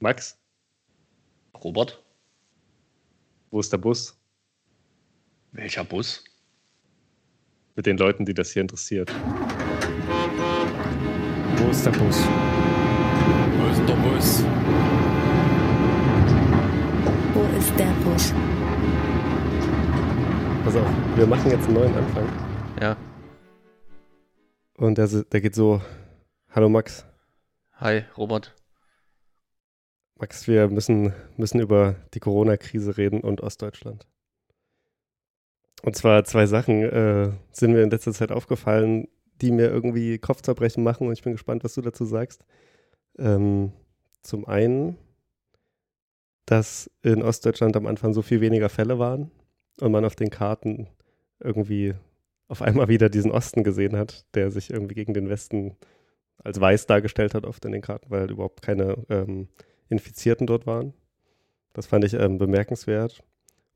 Max, Robert, wo ist der Bus? welcher Bus? Mit den Leuten, die das hier interessiert. Wo ist der Bus? Wo ist der Bus? Wo ist der Bus? Pass auf, wir machen jetzt einen neuen Anfang. Ja, Und der, der geht so: Hallo Max. hi, Robert. Max, wir müssen, müssen über die Corona-Krise reden und Ostdeutschland. Und zwar zwei Sachen äh, sind mir in letzter Zeit aufgefallen, die mir irgendwie Kopfzerbrechen machen und ich bin gespannt, was du dazu sagst. Ähm, zum einen, dass in Ostdeutschland am Anfang so viel weniger Fälle waren und man auf den Karten irgendwie auf einmal wieder diesen Osten gesehen hat, der sich irgendwie gegen den Westen als weiß dargestellt hat, oft in den Karten, weil halt überhaupt keine ähm, Infizierten dort waren. Das fand ich ähm, bemerkenswert.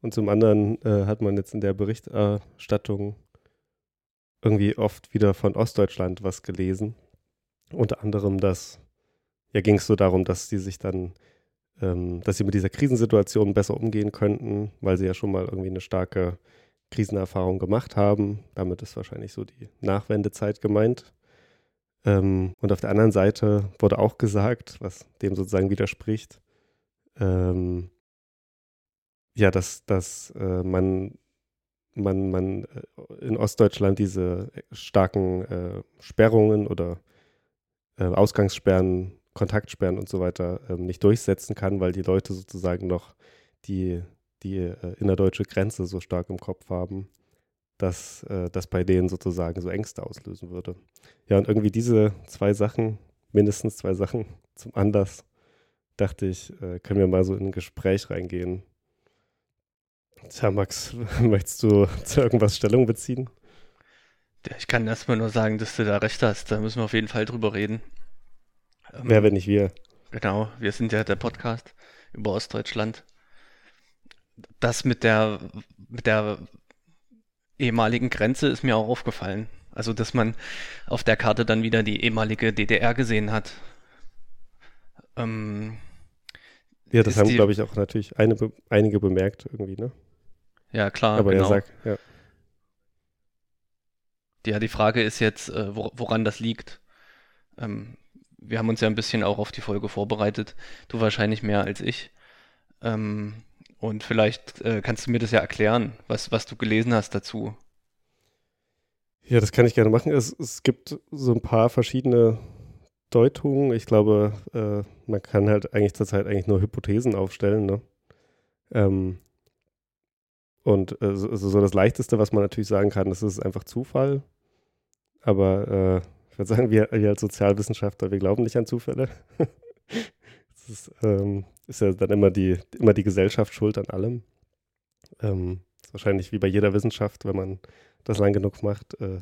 Und zum anderen äh, hat man jetzt in der Berichterstattung irgendwie oft wieder von Ostdeutschland was gelesen. Unter anderem, dass, ja, ging es so darum, dass sie sich dann, ähm, dass sie mit dieser Krisensituation besser umgehen könnten, weil sie ja schon mal irgendwie eine starke Krisenerfahrung gemacht haben. Damit ist wahrscheinlich so die Nachwendezeit gemeint. Ähm, und auf der anderen Seite wurde auch gesagt, was dem sozusagen widerspricht, ähm, ja, dass, dass äh, man, man, man äh, in Ostdeutschland diese starken äh, Sperrungen oder äh, Ausgangssperren, Kontaktsperren und so weiter ähm, nicht durchsetzen kann, weil die Leute sozusagen noch die, die äh, innerdeutsche Grenze so stark im Kopf haben, dass äh, das bei denen sozusagen so Ängste auslösen würde. Ja, und irgendwie diese zwei Sachen, mindestens zwei Sachen zum Anlass, dachte ich, äh, können wir mal so in ein Gespräch reingehen. Tja, Max, möchtest du zu irgendwas Stellung beziehen? Ja, Ich kann erstmal nur sagen, dass du da recht hast. Da müssen wir auf jeden Fall drüber reden. Ähm, Wer, wenn nicht wir? Genau, wir sind ja der Podcast über Ostdeutschland. Das mit der, mit der ehemaligen Grenze ist mir auch aufgefallen. Also, dass man auf der Karte dann wieder die ehemalige DDR gesehen hat. Ähm, Ja, das haben, glaube ich, auch natürlich eine, einige bemerkt irgendwie, ne? ja, klar, Aber genau. er sagt, ja. Ja, die Frage ist jetzt, äh, wor- woran das liegt. Ähm, wir haben uns ja ein bisschen auch auf die Folge vorbereitet. Du wahrscheinlich mehr als ich. Ähm, und vielleicht äh, kannst du mir das ja erklären, was, was du gelesen hast dazu. Ja, das kann ich gerne machen. Es, es gibt so ein paar verschiedene Deutungen. Ich glaube, äh, man kann halt eigentlich zurzeit eigentlich nur Hypothesen aufstellen. Ne? Ähm, und äh, so, also so das Leichteste, was man natürlich sagen kann, das ist einfach Zufall. Aber äh, ich würde sagen, wir, wir als Sozialwissenschaftler, wir glauben nicht an Zufälle. das ist, ähm, ist ja dann immer die, immer die Gesellschaft schuld an allem. Ähm, ist wahrscheinlich wie bei jeder Wissenschaft, wenn man das lang genug macht, äh,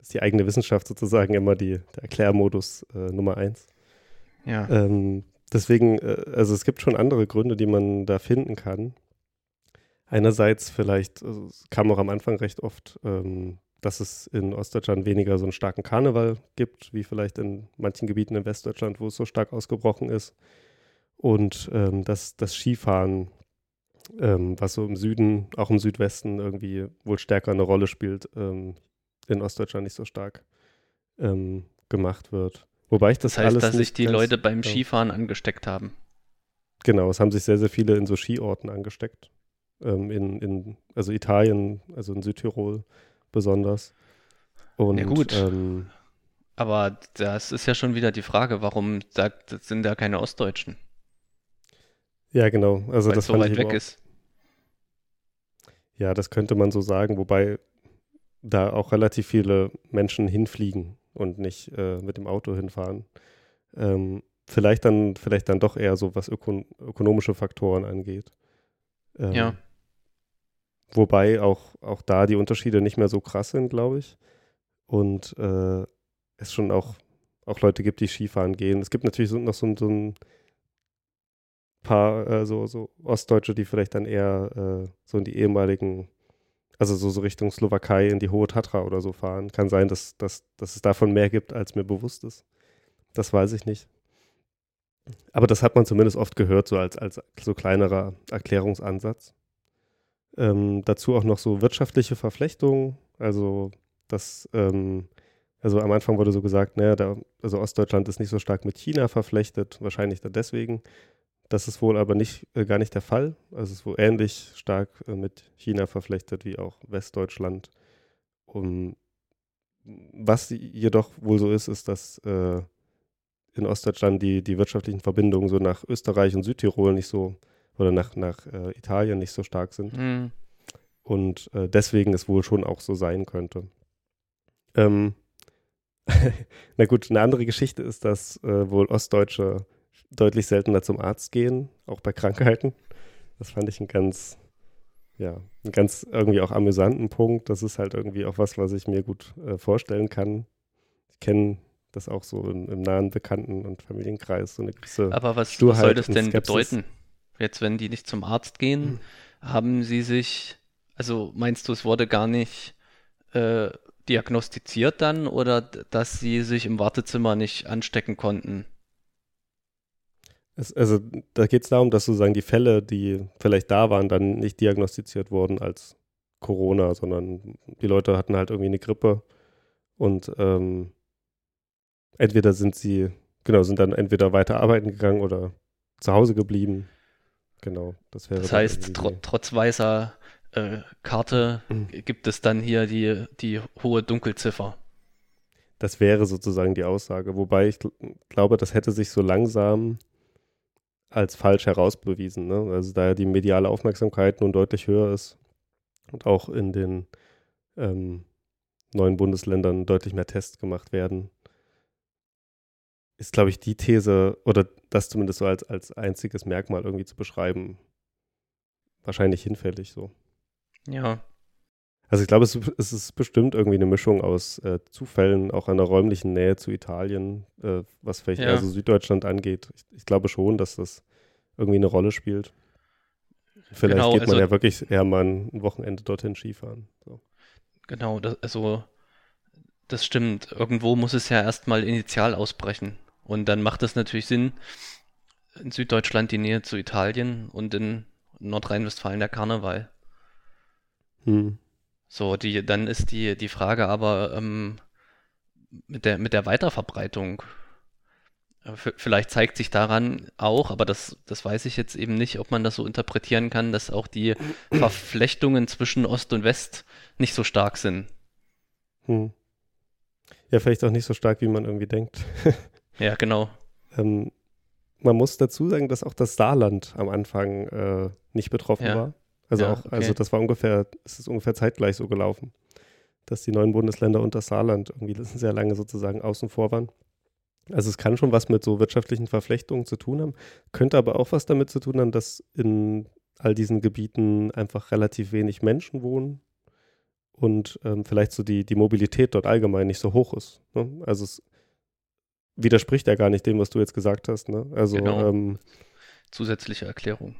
ist die eigene Wissenschaft sozusagen immer die, der Erklärmodus äh, Nummer eins. Ja, Ähm, deswegen, äh, also es gibt schon andere Gründe, die man da finden kann. Einerseits vielleicht, also es kam auch am Anfang recht oft, ähm, dass es in Ostdeutschland weniger so einen starken Karneval gibt, wie vielleicht in manchen Gebieten in Westdeutschland, wo es so stark ausgebrochen ist. Und ähm, dass das Skifahren, ähm, was so im Süden, auch im Südwesten irgendwie wohl stärker eine Rolle spielt, ähm, in Ostdeutschland nicht so stark ähm, gemacht wird. Wobei ich das, das heißt, alles dass sich die Leute beim ja. Skifahren angesteckt haben. Genau, es haben sich sehr, sehr viele in so Skiorten angesteckt. Ähm, in, in, also Italien, also in Südtirol besonders. Und, Ja, gut. Ähm, Aber das ist ja schon wieder die Frage, warum sagt, das sind da keine Ostdeutschen, ja, genau. Also weil das so weit ich weg ist. Ja, das könnte man so sagen, wobei da auch relativ viele Menschen hinfliegen und nicht äh, mit dem Auto hinfahren. Ähm, vielleicht dann, vielleicht dann doch eher so, was ökon ökonomische Faktoren angeht. Ähm, Ja. Wobei auch, auch da die Unterschiede nicht mehr so krass sind, glaube ich. Und äh, es schon auch, auch Leute gibt, die Skifahren gehen. Es gibt natürlich so, noch so, so ein paar äh, so, so Ostdeutsche, die vielleicht dann eher äh, so in die ehemaligen, also so, so Richtung Slowakei, in die Hohe Tatra oder so fahren. Kann sein, dass, dass, dass es davon mehr gibt, als mir bewusst ist. Das weiß ich nicht. Aber das hat man zumindest oft gehört, so als, als so kleinerer Erklärungsansatz. Ähm, dazu auch noch so wirtschaftliche Verflechtungen, also das, ähm, also am Anfang wurde so gesagt, naja, da, also Ostdeutschland ist nicht so stark mit China verflechtet, wahrscheinlich dann deswegen. Das ist wohl aber nicht, äh, gar nicht der Fall. Also es ist wohl ähnlich stark äh, mit China verflechtet wie auch Westdeutschland. Um, was jedoch wohl so ist, ist, dass äh, in Ostdeutschland die, die wirtschaftlichen Verbindungen so nach Österreich und Südtirol nicht so oder nach, nach äh, Italien nicht so stark sind. Mhm. Und äh, deswegen es wohl schon auch so sein könnte. Ähm, na gut, eine andere Geschichte ist, dass äh, wohl Ostdeutsche deutlich seltener zum Arzt gehen, auch bei Krankheiten. Das fand ich ein ganz, ja, einen ganz irgendwie auch amüsanten Punkt. Das ist halt irgendwie auch was, was ich mir gut äh, vorstellen kann. Ich kenne das auch so im, im, nahen Bekannten- und Familienkreis, so eine gewisse Aber was, was soll das denn bedeuten? Jetzt, wenn die nicht zum Arzt gehen, hm. haben sie sich, also meinst du, es wurde gar nicht äh, diagnostiziert dann oder dass sie sich im Wartezimmer nicht anstecken konnten? Es, also da geht es darum, dass sozusagen die Fälle, die vielleicht da waren, dann nicht diagnostiziert wurden als Corona, sondern die Leute hatten halt irgendwie eine Grippe und ähm, entweder sind sie, genau, sind dann entweder weiter arbeiten gegangen oder zu Hause geblieben. Genau, das wäre. Das heißt, tr trotz weißer äh, Karte mhm. gibt es dann hier die, die hohe Dunkelziffer. Das wäre sozusagen die Aussage. Wobei ich gl glaube, das hätte sich so langsam als falsch herausbewiesen. Ne? Also da die mediale Aufmerksamkeit nun deutlich höher ist und auch in den ähm, neuen Bundesländern deutlich mehr Tests gemacht werden, ist, glaube ich, die These oder das zumindest so als, als einziges Merkmal irgendwie zu beschreiben, wahrscheinlich hinfällig so. Ja. Also ich glaube, es, es, ist bestimmt irgendwie eine Mischung aus äh, Zufällen, auch einer räumlichen Nähe zu Italien, äh, was vielleicht ja. also Süddeutschland angeht. Ich, ich, glaube schon, dass das irgendwie eine Rolle spielt. Vielleicht genau, geht man also, ja wirklich eher mal ein Wochenende dorthin Skifahren. So. Genau, das, also das stimmt. Irgendwo muss es ja erstmal initial ausbrechen. Und dann macht es natürlich Sinn, in Süddeutschland die Nähe zu Italien und in Nordrhein-Westfalen der Karneval. Hm. So, die, dann ist die, die Frage aber ähm, mit, der, mit der Weiterverbreitung. Äh, vielleicht zeigt sich daran auch, aber das, das weiß ich jetzt eben nicht, ob man das so interpretieren kann, dass auch die Verflechtungen zwischen Ost und West nicht so stark sind. Hm. Ja, vielleicht auch nicht so stark, wie man irgendwie denkt. ja, genau. Ähm, man muss dazu sagen, dass auch das Saarland am Anfang äh, nicht betroffen ja. war. Also ja, auch, also okay. also das war ungefähr, es ist ungefähr zeitgleich so gelaufen, dass die neuen Bundesländer und das Saarland irgendwie sehr lange sozusagen außen vor waren. Also es kann schon was mit so wirtschaftlichen Verflechtungen zu tun haben, könnte aber auch was damit zu tun haben, dass in all diesen Gebieten einfach relativ wenig Menschen wohnen und ähm, vielleicht so die, die Mobilität dort allgemein nicht so hoch ist. Ne? Also es widerspricht ja gar nicht dem, was du jetzt gesagt hast. Ne? Also genau. ähm, zusätzliche Erklärung.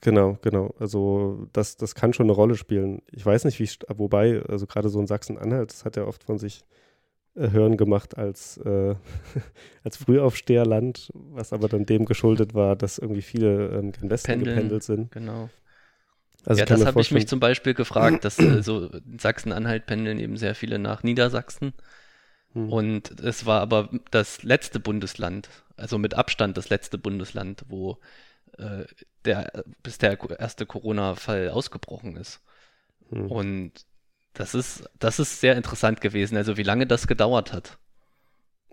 Genau, genau. Also das, das kann schon eine Rolle spielen. Ich weiß nicht, wie, wobei, also gerade so in Sachsen-Anhalt, das hat ja oft von sich äh, hören gemacht als, äh, als Frühaufsteherland, was aber dann dem geschuldet war, dass irgendwie viele ähm, gen Westen Pendeln, gependelt sind. Genau. Also ja, das habe ich mich zum Beispiel gefragt, dass äh, so in Sachsen-Anhalt pendeln eben sehr viele nach Niedersachsen. Hm. Und es war aber das letzte Bundesland, also mit Abstand das letzte Bundesland, wo äh, der, bis der erste Corona-Fall ausgebrochen ist. Hm. Und das ist, das ist sehr interessant gewesen, also wie lange das gedauert hat.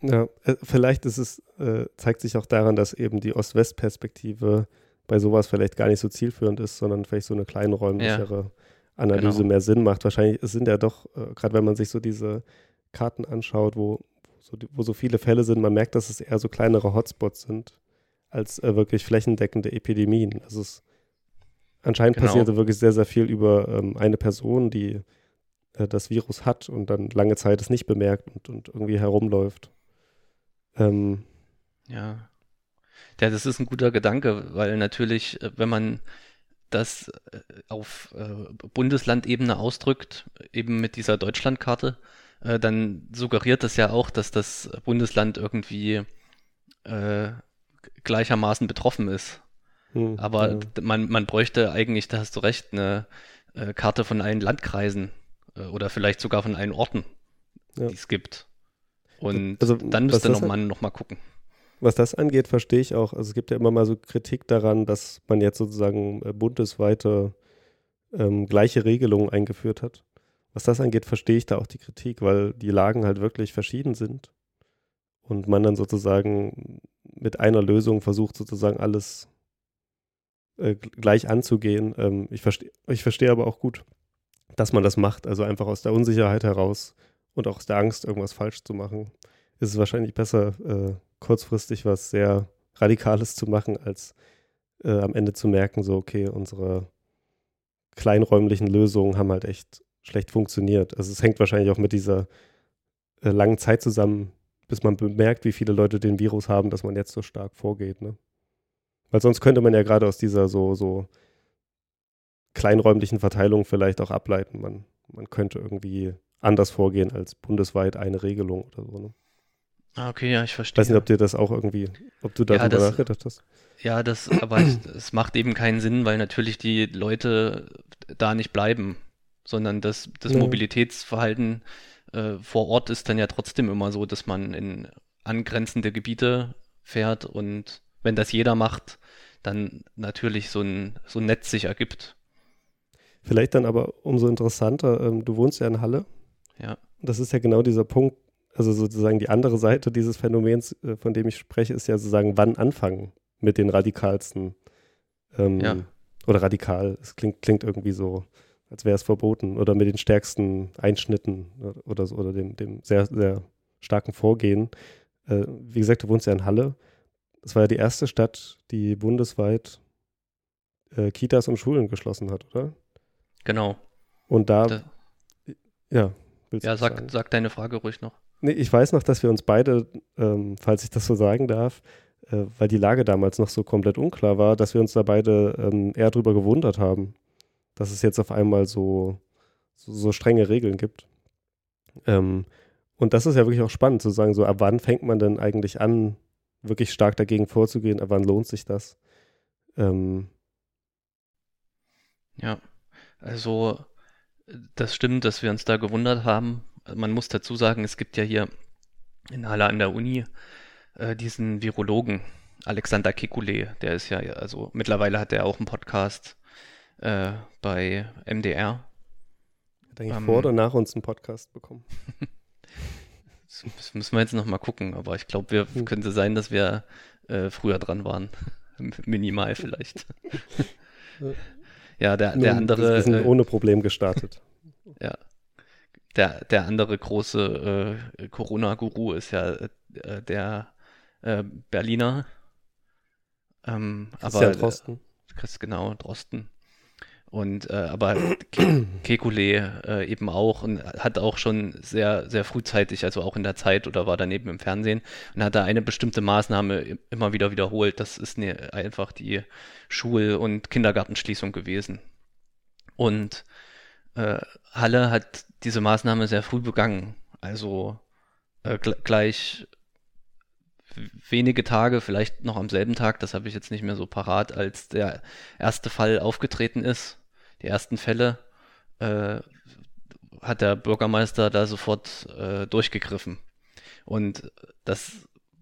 Ja, äh, vielleicht ist es, äh, zeigt sich auch daran, dass eben die Ost-West-Perspektive bei sowas vielleicht gar nicht so zielführend ist, sondern vielleicht so eine kleine räumlichere ja, Analyse genau. mehr Sinn macht. Wahrscheinlich sind ja doch, äh, gerade wenn man sich so diese Karten anschaut, wo, wo, so, wo so viele Fälle sind, man merkt, dass es eher so kleinere Hotspots sind als äh, wirklich flächendeckende Epidemien. Also es anscheinend genau. passierte wirklich sehr, sehr viel über ähm, eine Person, die äh, das Virus hat und dann lange Zeit es nicht bemerkt und, und irgendwie herumläuft. Ähm, ja. Ja, das ist ein guter Gedanke, weil natürlich, äh, wenn man das äh, auf äh, Bundeslandebene ausdrückt, eben mit dieser Deutschlandkarte, äh, dann suggeriert das ja auch, dass das Bundesland irgendwie äh, gleichermaßen betroffen ist. Hm, Aber ja. man, man bräuchte eigentlich, da hast du recht, eine äh, Karte von allen Landkreisen äh, oder vielleicht sogar von allen Orten, Ja. die es gibt. Und Also, dann müsste noch man noch mal gucken. Was das angeht, verstehe ich auch. Also es gibt ja immer mal so Kritik daran, dass man jetzt sozusagen äh, bundesweite ähm, gleiche Regelungen eingeführt hat. Was das angeht, verstehe ich da auch die Kritik, weil die Lagen halt wirklich verschieden sind und man dann sozusagen mit einer Lösung versucht, sozusagen alles äh, gleich anzugehen. Ähm, ich verstehe ich verstehe aber auch gut, dass man das macht. Also einfach aus der Unsicherheit heraus und auch aus der Angst, irgendwas falsch zu machen, ist es wahrscheinlich besser, äh, kurzfristig was sehr Radikales zu machen, als äh, am Ende zu merken, so, okay, unsere kleinräumlichen Lösungen haben halt echt schlecht funktioniert. Also es hängt wahrscheinlich auch mit dieser äh, langen Zeit zusammen, bis man bemerkt, wie viele Leute den Virus haben, dass man jetzt so stark vorgeht. Ne? Weil sonst könnte man ja gerade aus dieser so, so kleinräumlichen Verteilung vielleicht auch ableiten. Man, man könnte irgendwie anders vorgehen als bundesweit eine Regelung oder so. Ne? Ah, okay, ja, ich Ich verstehe. weiß nicht, ob dir das auch irgendwie, ob du Ja, darüber das- nachgedacht hast. Ja, das, aber es, es macht eben keinen Sinn, weil natürlich die Leute da nicht bleiben, sondern das, das Ja. Mobilitätsverhalten äh, vor Ort ist dann ja trotzdem immer so, dass man in angrenzende Gebiete fährt und wenn das jeder macht, dann natürlich so ein, so ein Netz sich ergibt. Vielleicht dann aber umso interessanter, ähm, du wohnst ja in Halle. Ja. Das ist ja genau dieser Punkt, also sozusagen die andere Seite dieses Phänomens, äh, von dem ich spreche, ist ja sozusagen, wann anfangen mit den radikalsten. Ähm, Ja. Oder radikal, es klingt, klingt irgendwie so, als wäre es verboten. Oder mit den stärksten Einschnitten oder, so, oder dem, dem sehr, sehr starken Vorgehen. Äh, wie gesagt, du wohnst ja in Halle. Das war ja die erste Stadt, die bundesweit äh, Kitas und Schulen geschlossen hat, oder? Genau. Und da, Da, ja, willst ja, du sag, sagen? sag deine Frage ruhig noch. Nee, ich weiß noch, dass wir uns beide, ähm, falls ich das so sagen darf, äh, weil die Lage damals noch so komplett unklar war, dass wir uns da beide ähm, eher drüber gewundert haben, dass es jetzt auf einmal so, so, so strenge Regeln gibt. Ähm, und das ist ja wirklich auch spannend zu sagen, so ab wann fängt man denn eigentlich an, wirklich stark dagegen vorzugehen, ab wann lohnt sich das? Ähm, Ja, also das stimmt, dass wir uns da gewundert haben. Man muss dazu sagen, es gibt ja hier in Halle an der Uni äh, diesen Virologen Alexander Kekulé, der ist ja, also mittlerweile hat er auch einen Podcast äh, bei MDR. hat eigentlich Ähm, vor oder nach uns einen Podcast bekommen? Das, müssen wir jetzt noch mal gucken, aber ich glaube, wir Hm. könnte sein, dass wir äh, früher dran waren. Minimal vielleicht. Ja, der, der andere. Wir sind äh, ohne Problem gestartet. Ja. Der, der andere große äh, Corona-Guru ist ja äh, der äh, Berliner. Ähm, Christian aber Drosten. Chris, genau, Drosten. Und äh, aber Ke Kekulé äh, eben auch und hat auch schon sehr, sehr frühzeitig, also auch in der Zeit oder war daneben im Fernsehen und hat da eine bestimmte Maßnahme immer wieder wiederholt. Das ist ne, einfach die Schul- und Kindergartenschließung gewesen. Und äh, Halle hat diese Maßnahme sehr früh begangen. Also äh, gl gleich wenige Tage, vielleicht noch am selben Tag, das habe ich jetzt nicht mehr so parat, als der erste Fall aufgetreten ist, die ersten Fälle, äh, hat der Bürgermeister da sofort äh, durchgegriffen. Und das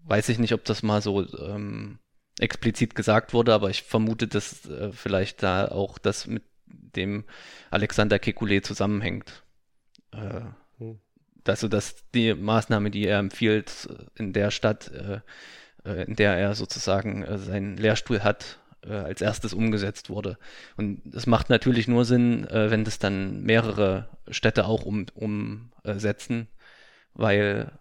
weiß ich nicht, ob das mal so ähm, explizit gesagt wurde, aber ich vermute, dass äh, vielleicht da auch das mit dem Alexander Kekulé zusammenhängt. Äh, Hm. also, dass die Maßnahme, die er empfiehlt, in der Stadt, äh, äh, in der er sozusagen äh, seinen Lehrstuhl hat, äh, als erstes umgesetzt wurde. Und es macht natürlich nur Sinn, äh, wenn das dann mehrere Städte auch um, umsetzen, weil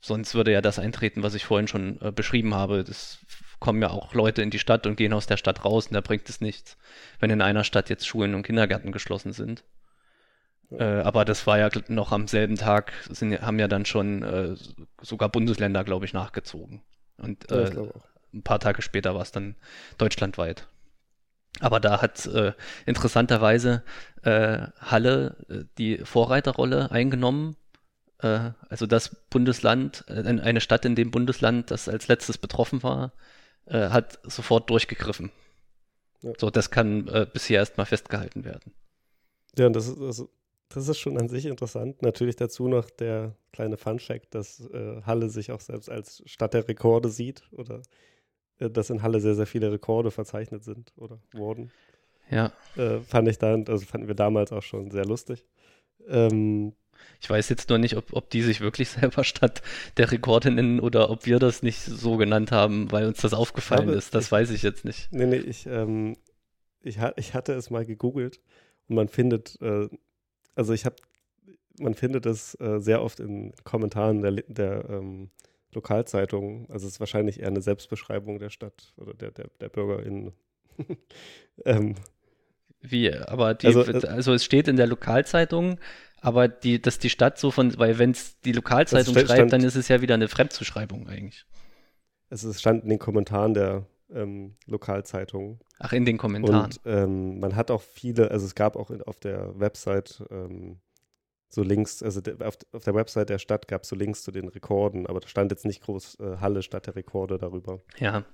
sonst würde ja das eintreten, was ich vorhin schon äh, beschrieben habe. Das kommen ja auch Leute in die Stadt und gehen aus der Stadt raus und da bringt es nichts, wenn in einer Stadt jetzt Schulen und Kindergärten geschlossen sind. Äh, aber das war ja noch am selben Tag, sind, haben ja dann schon äh, sogar Bundesländer, glaube ich, nachgezogen. Und Ja, ich äh. Ein paar Tage später war es dann deutschlandweit. Aber da hat äh, interessanterweise äh, Halle äh, die Vorreiterrolle eingenommen. Äh, also das Bundesland, äh, eine Stadt in dem Bundesland, das als letztes betroffen war, äh, hat sofort durchgegriffen. Ja. So, das kann äh, bisher erstmal festgehalten werden. Ja, und das ist, also, das ist schon an sich interessant. Natürlich dazu noch der kleine Fun-Fact, dass äh, Halle sich auch selbst als Stadt der Rekorde sieht oder dass in Halle sehr, sehr viele Rekorde verzeichnet sind oder wurden. Ja. Äh, fand ich dann, also fanden wir damals auch schon sehr lustig. Ähm, Ich weiß jetzt nur nicht, ob, ob die sich wirklich selber Stadt der Rekorde nennen oder ob wir das nicht so genannt haben, weil uns das aufgefallen glaube, ist. Das ich- weiß ich jetzt nicht. nee, nee, ich, ähm, ich, ich hatte es mal gegoogelt und man findet, äh, also ich habe, man findet es äh, sehr oft in Kommentaren der, der ähm, Lokalzeitungen. Also es ist wahrscheinlich eher eine Selbstbeschreibung der Stadt oder der, der, der BürgerInnen. ähm, Wie, aber die, Also, also, äh, es steht in der Lokalzeitung, aber die, dass die Stadt so von, weil wenn es die Lokalzeitung schreibt, stand- dann ist es ja wieder eine Fremdzuschreibung eigentlich. also es stand in den Kommentaren der ähm, Lokalzeitungen. Ach, in den Kommentaren. Und ähm, man hat auch viele, also es gab auch in, auf der Website ähm, so Links, also auf, auf der Website der Stadt gab es so Links zu den Rekorden, aber da stand jetzt nicht groß äh, Halle Stadt der Rekorde darüber. ja,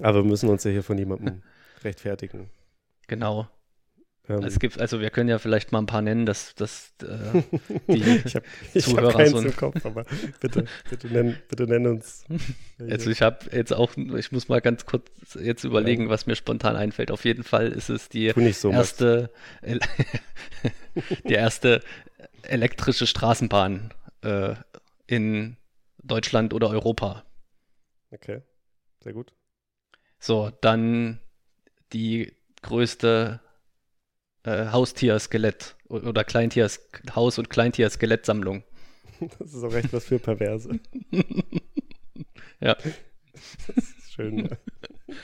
Aber wir müssen uns ja hier von niemandem rechtfertigen. genau. Ähm, Es gibt, also wir können ja vielleicht mal ein paar nennen, dass, dass äh, die ich hab Zuhörer keins so ein- im Kopf, aber bitte, bitte nenn, bitte nenn uns. Also ich habe jetzt auch, ich muss mal ganz kurz jetzt überlegen, was mir spontan einfällt. Auf jeden Fall ist es die so, erste, die erste elektrische Straßenbahn äh, in Deutschland oder Europa. Okay, sehr gut. So, dann die größte äh, Haustier-Skelett oder Kleintier Haus- und Kleintier-Skelettsammlung. Das ist auch echt was für Perverse. Ja. Das ist schön. ne?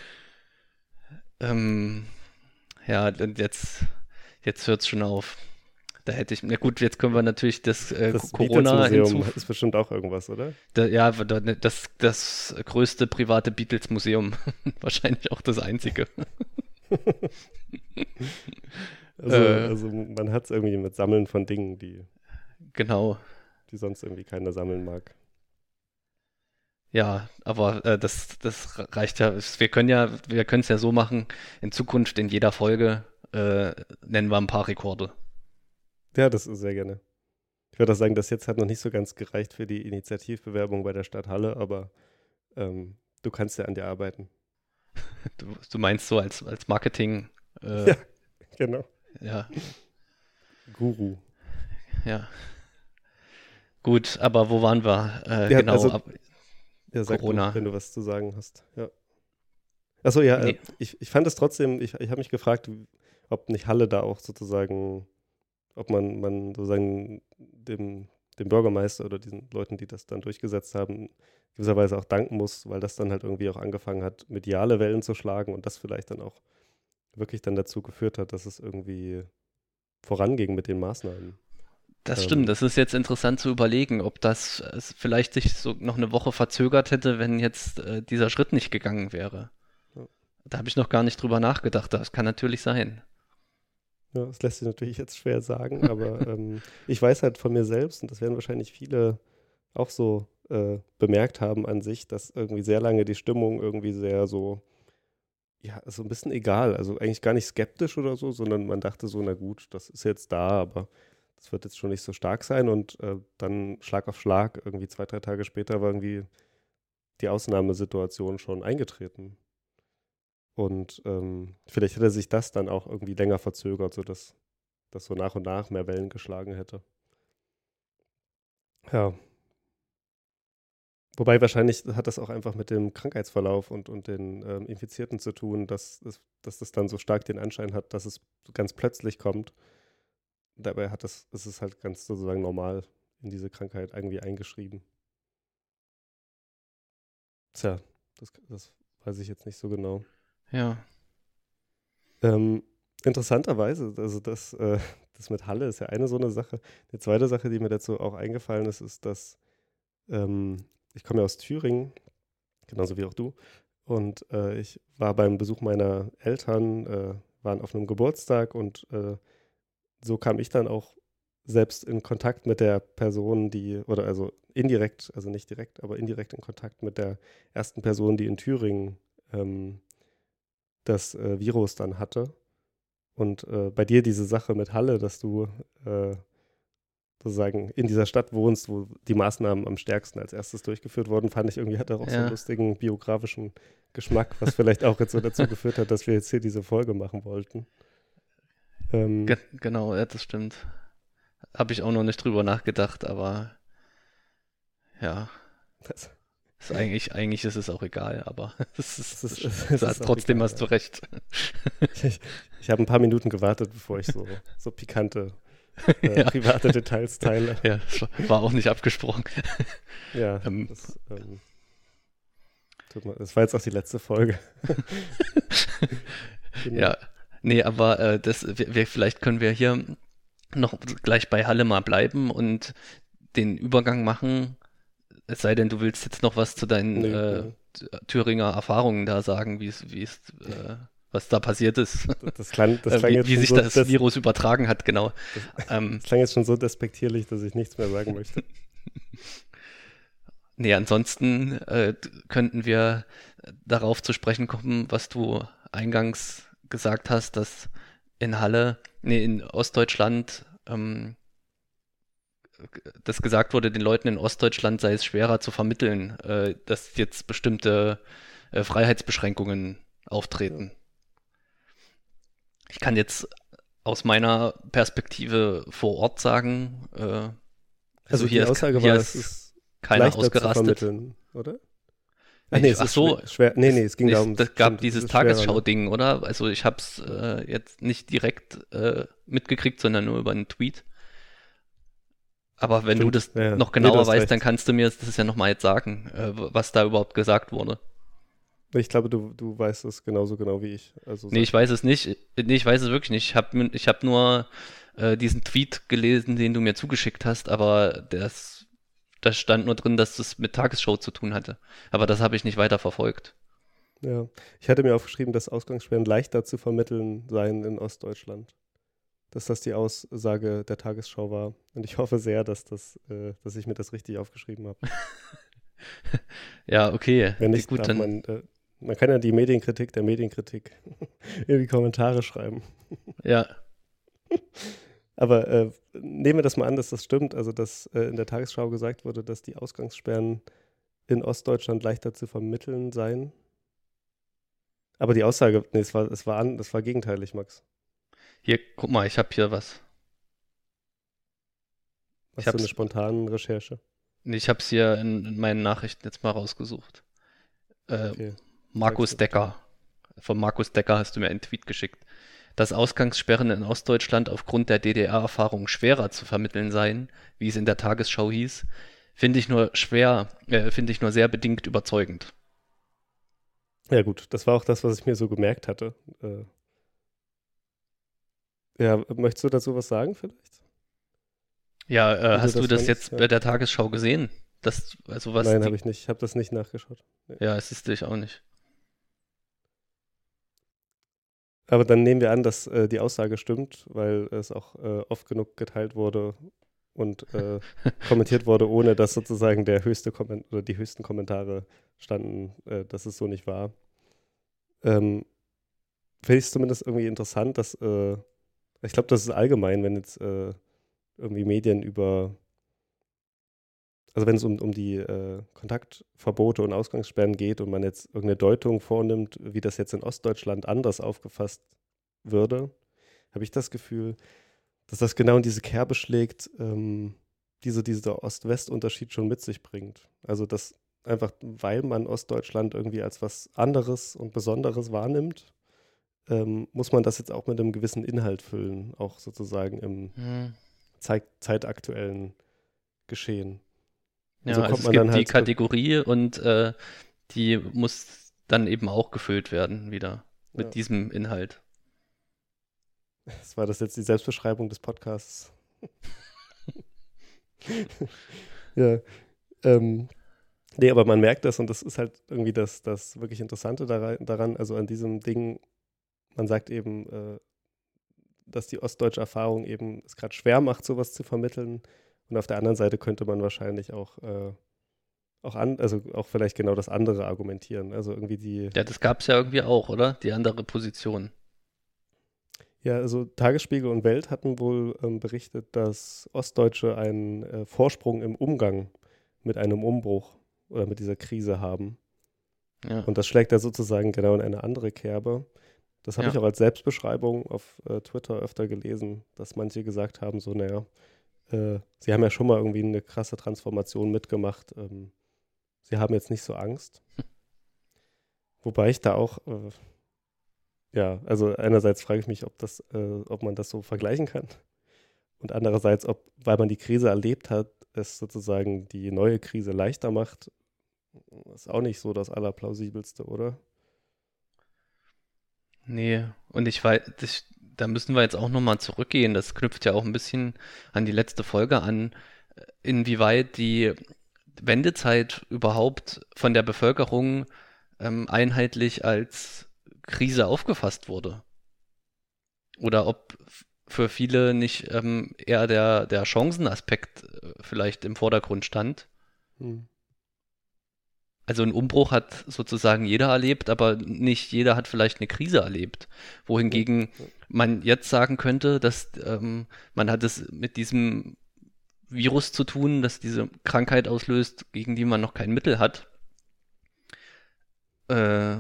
Ähm, ja, und jetzt, jetzt hört es schon auf. Da hätte ich, na gut, jetzt können wir natürlich das, äh, Das Corona hinzu. ist bestimmt auch irgendwas, oder? Da, ja, da- das, das größte private Beatles-Museum. Wahrscheinlich auch das einzige. Also, Äh. also man hat es irgendwie mit Sammeln von Dingen, die, Genau. die sonst irgendwie keiner sammeln mag. Ja, aber äh, das, das reicht ja. Wir können ja, wir können es ja so machen, in Zukunft in jeder Folge äh, nennen wir ein paar Rekorde. Ja, das ist sehr gerne. Ich würde auch sagen, das jetzt hat noch nicht so ganz gereicht für die Initiativbewerbung bei der Stadt Halle, aber ähm, du kannst ja an dir arbeiten. Du, du meinst so als, als Marketing. Äh, Ja. Genau. Ja. Guru. Ja. Gut, aber wo waren wir? Äh, Ja, genau, also- ab, Ja, sag Corona. Du, wenn du was zu sagen hast. Ja. Achso, ja, äh, Nee. ich, ich fand es trotzdem, ich, ich habe mich gefragt, ob nicht Halle da auch sozusagen, ob man, man sozusagen dem, dem Bürgermeister oder diesen Leuten, die das dann durchgesetzt haben, gewisserweise auch danken muss, weil das dann halt irgendwie auch angefangen hat, mediale Wellen zu schlagen und das vielleicht dann auch wirklich dann dazu geführt hat, dass es irgendwie voranging mit den Maßnahmen. das ähm, stimmt. Das ist jetzt interessant zu überlegen, ob das äh, vielleicht sich so noch eine Woche verzögert hätte, wenn jetzt äh, dieser Schritt nicht gegangen wäre. Ja. Da habe ich noch gar nicht drüber nachgedacht. Das kann natürlich sein. Ja, das lässt sich natürlich jetzt schwer sagen, aber ähm, ich weiß halt von mir selbst, und das werden wahrscheinlich viele auch so äh, bemerkt haben an sich, dass irgendwie sehr lange die Stimmung irgendwie sehr so, ja, so ein bisschen egal, also eigentlich gar nicht skeptisch oder so, sondern man dachte so, na gut, das ist jetzt da, aber das wird jetzt schon nicht so stark sein und äh, dann Schlag auf Schlag, irgendwie zwei, drei Tage später war irgendwie die Ausnahmesituation schon eingetreten. Und ähm, vielleicht hätte sich das dann auch irgendwie länger verzögert, sodass das so nach und nach mehr Wellen geschlagen hätte. Ja. Wobei wahrscheinlich hat das auch einfach mit dem Krankheitsverlauf und, und den ähm, Infizierten zu tun, dass, es- dass das dann so stark den Anschein hat, dass es ganz plötzlich kommt. Dabei hat das, ist es halt ganz sozusagen normal in diese Krankheit irgendwie eingeschrieben. Tja, das, das weiß ich jetzt nicht so genau. Ja. Ähm, interessanterweise, also das, äh, das mit Halle ist ja eine so eine Sache. Die zweite Sache, die mir dazu auch eingefallen ist, ist, dass ähm, ich komme ja aus Thüringen, genauso wie auch du. Und äh, ich war beim Besuch meiner Eltern, äh, waren auf einem Geburtstag und äh, so kam ich dann auch selbst in Kontakt mit der Person, die, oder also indirekt, also nicht direkt, aber indirekt in Kontakt mit der ersten Person, die in Thüringen ähm, das äh, Virus dann hatte. Und äh, bei dir diese Sache mit Halle, dass du äh, sozusagen in dieser Stadt wohnst, wo die Maßnahmen am stärksten als erstes durchgeführt wurden, fand ich irgendwie, hat auch so Ja. einen lustigen biografischen Geschmack, was vielleicht auch jetzt so dazu geführt hat, dass wir jetzt hier diese Folge machen wollten. Ähm, Ge genau, ja, das stimmt. Habe ich auch noch nicht drüber nachgedacht, aber ja, das, ist eigentlich, eigentlich ist es auch egal, aber es ist, Es ist- es es ist auch trotzdem egal, hast du recht. ich ich habe ein paar Minuten gewartet, bevor ich so, so pikante äh, Ja. private Details teile. Ja, war auch nicht abgesprochen. Ja, Ähm. das, ähm, mir, das war jetzt auch die letzte Folge. Genau. Ja, nee, aber äh, das, wir, wir, vielleicht können wir hier noch gleich bei Halle mal bleiben und den Übergang machen. Es sei denn, du willst jetzt noch was zu deinen Nee, äh. Thüringer Erfahrungen da sagen, wie es, wie es, äh, was da passiert ist, Das klang, das äh, klang wie, jetzt wie sich so, das das, Virus übertragen hat, genau. Ähm, das klang jetzt schon so despektierlich, dass ich nichts mehr sagen möchte. Nee, ansonsten äh, könnten wir darauf zu sprechen kommen, was du eingangs gesagt hast, dass in Halle, nee, in Ostdeutschland, ähm, dass gesagt wurde, den Leuten in Ostdeutschland sei es schwerer zu vermitteln, äh, dass jetzt bestimmte äh, Freiheitsbeschränkungen auftreten. Ich kann jetzt aus meiner Perspektive vor Ort sagen, äh, also, Also hier die Aussage hier war, ist ist keiner zu ausgerastet. vermitteln, oder? Nee, es ach ist so. schwer. Nee, nee, es ging Nee, darum. Es gab dieses ist ne? Tagesschau-Ding, oder? Also ich habe es äh, jetzt nicht direkt äh, mitgekriegt, sondern nur über einen Tweet. Aber wenn Stimmt, du das ja, noch Nee, genauer hast weißt, recht. dann kannst du mir das ist ja nochmal jetzt sagen, äh, was da überhaupt gesagt wurde. Ich glaube, du, du weißt es genauso genau wie ich. Also Nee, ich weiß es nicht. Nee, ich weiß es wirklich nicht. Ich habe ich hab nur äh, diesen Tweet gelesen, den du mir zugeschickt hast, aber das, da stand nur drin, dass das mit Tagesschau zu tun hatte. Aber das habe ich nicht weiter verfolgt. Ja, ich hatte mir aufgeschrieben, dass Ausgangssperren leichter zu vermitteln seien in Ostdeutschland. Dass das die Aussage der Tagesschau war. Und ich hoffe sehr, dass, das, äh, dass ich mir das richtig aufgeschrieben habe. Ja, okay. Wenn nicht, Gut, dann, man, äh, man kann ja die Medienkritik der Medienkritik in die Kommentare schreiben. ja. Aber äh, nehmen wir das mal an, dass das stimmt. Also, dass äh, in der Tagesschau gesagt wurde, dass die Ausgangssperren in Ostdeutschland leichter zu vermitteln seien. Aber die Aussage, nee, es war, es war, an, das war gegenteilig, Max. Hier, guck mal, ich habe hier was. Hast Ich du eine spontane Recherche? Ich habe es hier in, in meinen Nachrichten jetzt mal rausgesucht. Äh, Okay. Markus. Decker. Von Markus Decker hast du mir einen Tweet geschickt. Dass Ausgangssperren in Ostdeutschland aufgrund der DDR-Erfahrung schwerer zu vermitteln seien, wie es in der Tagesschau hieß, finde ich nur schwer, äh, finde ich nur sehr bedingt überzeugend. Ja, gut, das war auch das, was ich mir so gemerkt hatte. Äh, ja, möchtest du dazu was sagen vielleicht? Ja, äh, hast du das jetzt ja. bei der Tagesschau gesehen? Das, also was Nein, habe ich nicht. Ich habe das nicht nachgeschaut. Ja, es ist ich auch nicht. Aber dann nehmen wir an, dass äh, die Aussage stimmt, weil es auch äh, oft genug geteilt wurde und äh, kommentiert wurde, ohne dass sozusagen der höchste Komment oder die höchsten Kommentare standen, äh, dass es so nicht war. Ähm, Finde ich es zumindest irgendwie interessant, dass äh, ich glaube, das ist allgemein, wenn jetzt äh, irgendwie Medien über also wenn es um, um die äh, Kontaktverbote und Ausgangssperren geht und man jetzt irgendeine Deutung vornimmt, wie das jetzt in Ostdeutschland anders aufgefasst würde, habe ich das Gefühl, dass das genau in diese Kerbe schlägt, ähm, diese, dieser Ost-West-Unterschied schon mit sich bringt. Also dass einfach, weil man Ostdeutschland irgendwie als was anderes und Besonderes wahrnimmt, ähm, muss man das jetzt auch mit einem gewissen Inhalt füllen, auch sozusagen im Hm. Zeit, zeitaktuellen Geschehen. Ja, So also es gibt dann die halt so- Kategorie und äh, die muss dann eben auch gefüllt werden wieder mit Ja. diesem Inhalt. Das war das jetzt die Selbstbeschreibung des Podcasts. ja. Ähm, nee, aber man merkt das und das ist halt irgendwie das, das wirklich Interessante daran, daran, also an diesem Ding, man sagt eben, äh, dass die ostdeutsche Erfahrung eben es gerade schwer macht, sowas zu vermitteln. Und auf der anderen Seite könnte man wahrscheinlich auch, äh, auch an, also auch vielleicht genau das andere argumentieren. Also irgendwie die. Ja, das gab es ja irgendwie auch, oder? Die andere Position. Ja, also Tagesspiegel und Welt hatten wohl ähm, berichtet, dass Ostdeutsche einen äh, Vorsprung im Umgang mit einem Umbruch oder mit dieser Krise haben. Ja. Und das schlägt da sozusagen genau in eine andere Kerbe. Das habe Ja. ich auch als Selbstbeschreibung auf äh, Twitter öfter gelesen, dass manche gesagt haben, so, naja, äh, sie haben ja schon mal irgendwie eine krasse Transformation mitgemacht. Ähm, sie haben jetzt nicht so Angst. Wobei ich da auch, äh, ja, also einerseits frage ich mich, ob das, äh, ob man das so vergleichen kann. Und andererseits, ob, weil man die Krise erlebt hat, es sozusagen die neue Krise leichter macht, ist auch nicht so das Allerplausibelste, oder? Nee, und ich weiß, da müssen wir jetzt auch nochmal zurückgehen. Das knüpft ja auch ein bisschen an die letzte Folge an, äh, inwieweit die Wendezeit überhaupt von der Bevölkerung ähm, einheitlich als Krise aufgefasst wurde. Oder ob für viele nicht ähm, eher der, der Chancenaspekt äh, vielleicht im Vordergrund stand. Hm. Also einen Umbruch hat sozusagen jeder erlebt, aber nicht jeder hat vielleicht eine Krise erlebt. Wohingegen man jetzt sagen könnte, dass ähm, man hat es mit diesem Virus zu tun, das diese Krankheit auslöst, gegen die man noch kein Mittel hat. Äh,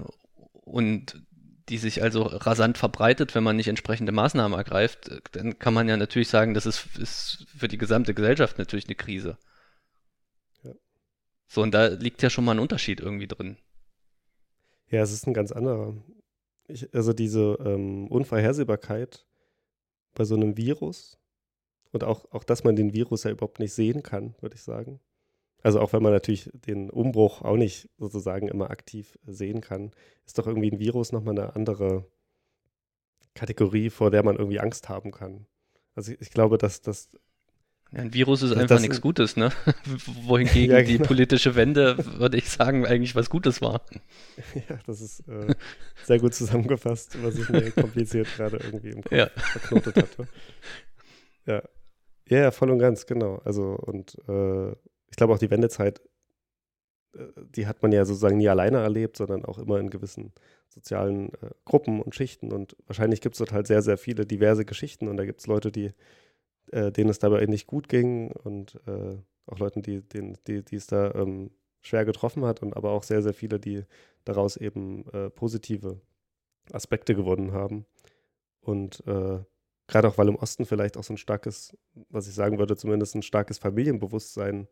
und die sich also rasant verbreitet, wenn man nicht entsprechende Maßnahmen ergreift, dann kann man ja natürlich sagen, das ist, ist für die gesamte Gesellschaft natürlich eine Krise. So, und da liegt ja schon mal ein Unterschied irgendwie drin. Ja, es ist ein ganz anderer. Ich, also diese ähm, Unvorhersehbarkeit bei so einem Virus und auch, auch, dass man den Virus ja überhaupt nicht sehen kann, würde ich sagen. Also auch wenn man natürlich den Umbruch auch nicht sozusagen immer aktiv sehen kann, ist doch irgendwie ein Virus nochmal eine andere Kategorie, vor der man irgendwie Angst haben kann. Also ich, ich glaube, dass das ein Virus ist einfach das- nichts Gutes, ne? Wohingegen Ja, die genau. politische Wende, würde ich sagen, eigentlich was Gutes war. Ja, das ist äh, sehr gut zusammengefasst, was ich mir kompliziert gerade irgendwie im Kopf Ja. verknotet hatte. Ja. ja, ja, voll und ganz, genau. Also und äh, ich glaube auch die Wendezeit, äh, die hat man ja sozusagen nie alleine erlebt, sondern auch immer in gewissen sozialen äh, Gruppen und Schichten. Und wahrscheinlich gibt es dort halt sehr, sehr viele diverse Geschichten und da gibt es Leute, die, äh, denen es dabei nicht gut ging und äh, auch Leuten, die, denen, die, die es da ähm, schwer getroffen hat und aber auch sehr, sehr viele, die daraus eben äh, positive Aspekte gewonnen haben. Und äh, gerade auch, weil im Osten vielleicht auch so ein starkes, was ich sagen würde, zumindest ein starkes Familienbewusstsein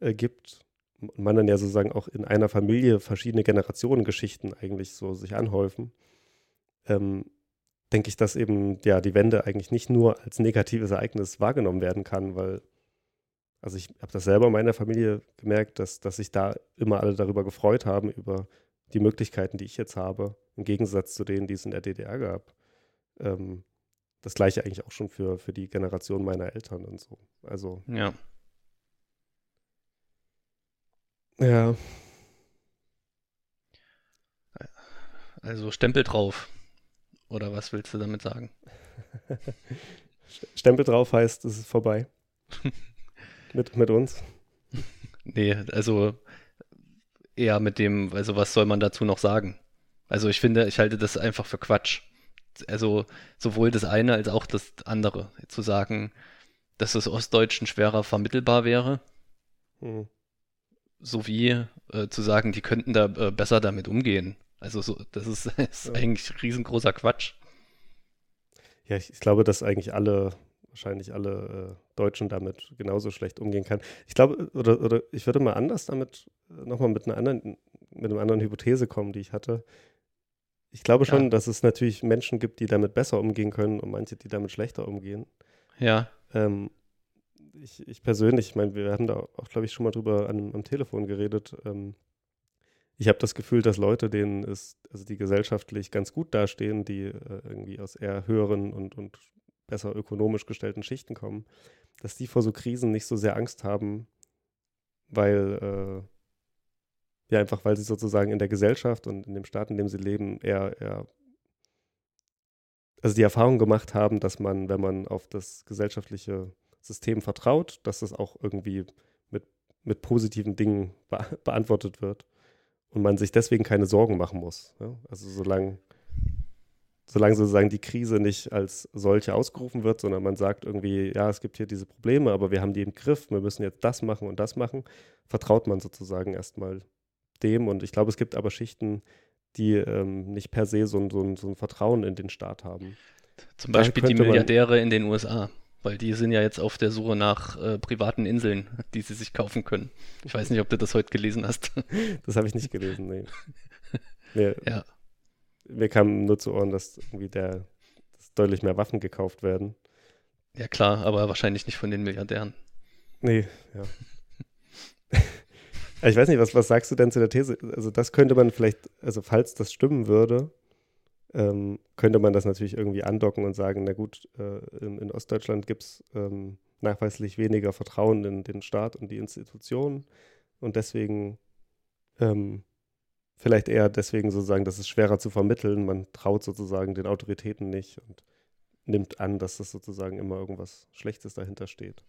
äh, gibt und man dann ja sozusagen auch in einer Familie verschiedene Generationengeschichten eigentlich so sich anhäufen, ähm, denke ich, dass eben ja die Wende eigentlich nicht nur als negatives Ereignis wahrgenommen werden kann, weil also ich habe das selber in meiner Familie gemerkt, dass, dass sich da immer alle darüber gefreut haben, über die Möglichkeiten, die ich jetzt habe, im Gegensatz zu denen, die es in der DDR gab. Ähm, das gleiche eigentlich auch schon für, für die Generation meiner Eltern und so. Also, Ja. ja, Also Stempel drauf. Oder was willst du damit sagen? Stempel drauf heißt, es ist vorbei. mit, mit uns. Nee, also eher mit dem, also was soll man dazu noch sagen? Also ich finde, ich halte das einfach für Quatsch. Also sowohl das eine als auch das andere. Zu sagen, dass es Ostdeutschen schwerer vermittelbar wäre, Hm. sowie äh, zu sagen, die könnten da äh, besser damit umgehen. Also so, das ist, ist Ja. eigentlich riesengroßer Quatsch. Ja, ich, ich glaube, dass eigentlich alle, wahrscheinlich alle äh, Deutschen damit genauso schlecht umgehen kann. Ich glaube, oder, oder ich würde mal anders damit, nochmal mit einer anderen, mit einer anderen Hypothese kommen, die ich hatte. Ich glaube schon, Ja. dass es natürlich Menschen gibt, die damit besser umgehen können und manche, die damit schlechter umgehen. Ja, Ähm, ich, ich persönlich, ich meine, wir haben da auch, glaube ich, schon mal drüber an, am Telefon geredet. Ähm, ich habe das Gefühl, dass Leute, denen ist, also die gesellschaftlich ganz gut dastehen, die äh, irgendwie aus eher höheren und, und besser ökonomisch gestellten Schichten kommen, dass die vor so Krisen nicht so sehr Angst haben, weil, äh, ja, einfach weil sie sozusagen in der Gesellschaft und in dem Staat, in dem sie leben, eher, eher also die Erfahrung gemacht haben, dass man, wenn man auf das gesellschaftliche System vertraut, dass das auch irgendwie mit, mit positiven Dingen be beantwortet wird und man sich deswegen keine Sorgen machen muss. Ja? Also solange, solange sozusagen die Krise nicht als solche ausgerufen wird, sondern man sagt irgendwie, ja, es gibt hier diese Probleme, aber wir haben die im Griff, wir müssen jetzt das machen und das machen, vertraut man sozusagen erstmal dem. Und ich glaube, es gibt aber Schichten, die ähm, nicht per se so, so, so ein Vertrauen in den Staat haben. Zum Beispiel die Milliardäre in den USA, weil die sind ja jetzt auf der Suche nach äh, privaten Inseln, die sie sich kaufen können. Ich weiß nicht, ob du das heute gelesen hast. Das habe ich nicht gelesen, nee. Mir, ja. mir kam nur zu Ohren, dass irgendwie der, dass deutlich mehr Waffen gekauft werden. Ja klar, aber wahrscheinlich nicht von den Milliardären. Nee, ja. ich weiß nicht, was, was sagst du denn zu der These? Also das könnte man vielleicht, also falls das stimmen würde, ähm, könnte man das natürlich irgendwie andocken und sagen, na gut, äh, in, in, Ostdeutschland gibt es ähm, nachweislich weniger Vertrauen in den Staat und die Institutionen und deswegen ähm, vielleicht eher deswegen sozusagen, das ist schwerer zu vermitteln, man traut sozusagen den Autoritäten nicht und nimmt an, dass das sozusagen immer irgendwas Schlechtes dahinter steht.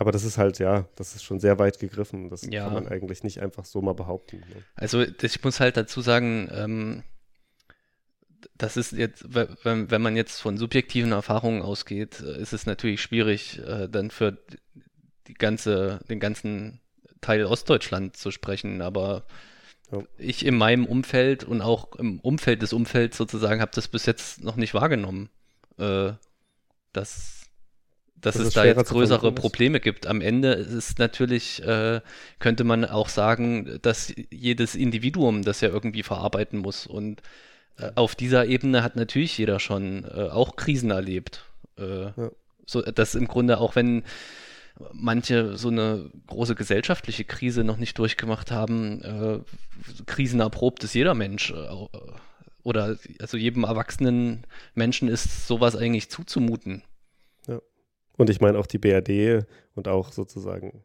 Aber das ist halt, ja, das ist schon sehr weit gegriffen. Das ja. kann man eigentlich nicht einfach so mal behaupten. Ne? Also ich muss halt dazu sagen, ähm, das ist jetzt, wenn, wenn man jetzt von subjektiven Erfahrungen ausgeht, äh, ist es natürlich schwierig, äh, dann für die ganze, den ganzen Teil Ostdeutschland zu sprechen. Aber ja. ich in meinem Umfeld und auch im Umfeld des Umfelds sozusagen habe das bis jetzt noch nicht wahrgenommen, äh, dass dass das es da jetzt größere Probleme gibt. Am Ende ist natürlich, äh, könnte man auch sagen, dass jedes Individuum das ja irgendwie verarbeiten muss. Und äh, auf dieser Ebene hat natürlich jeder schon äh, auch Krisen erlebt. Äh, ja. So, dass im Grunde auch wenn manche so eine große gesellschaftliche Krise noch nicht durchgemacht haben, äh, krisenerprobt ist jeder Mensch. Äh, oder also jedem erwachsenen Menschen ist sowas eigentlich zuzumuten. Und ich meine auch die BRD und auch sozusagen,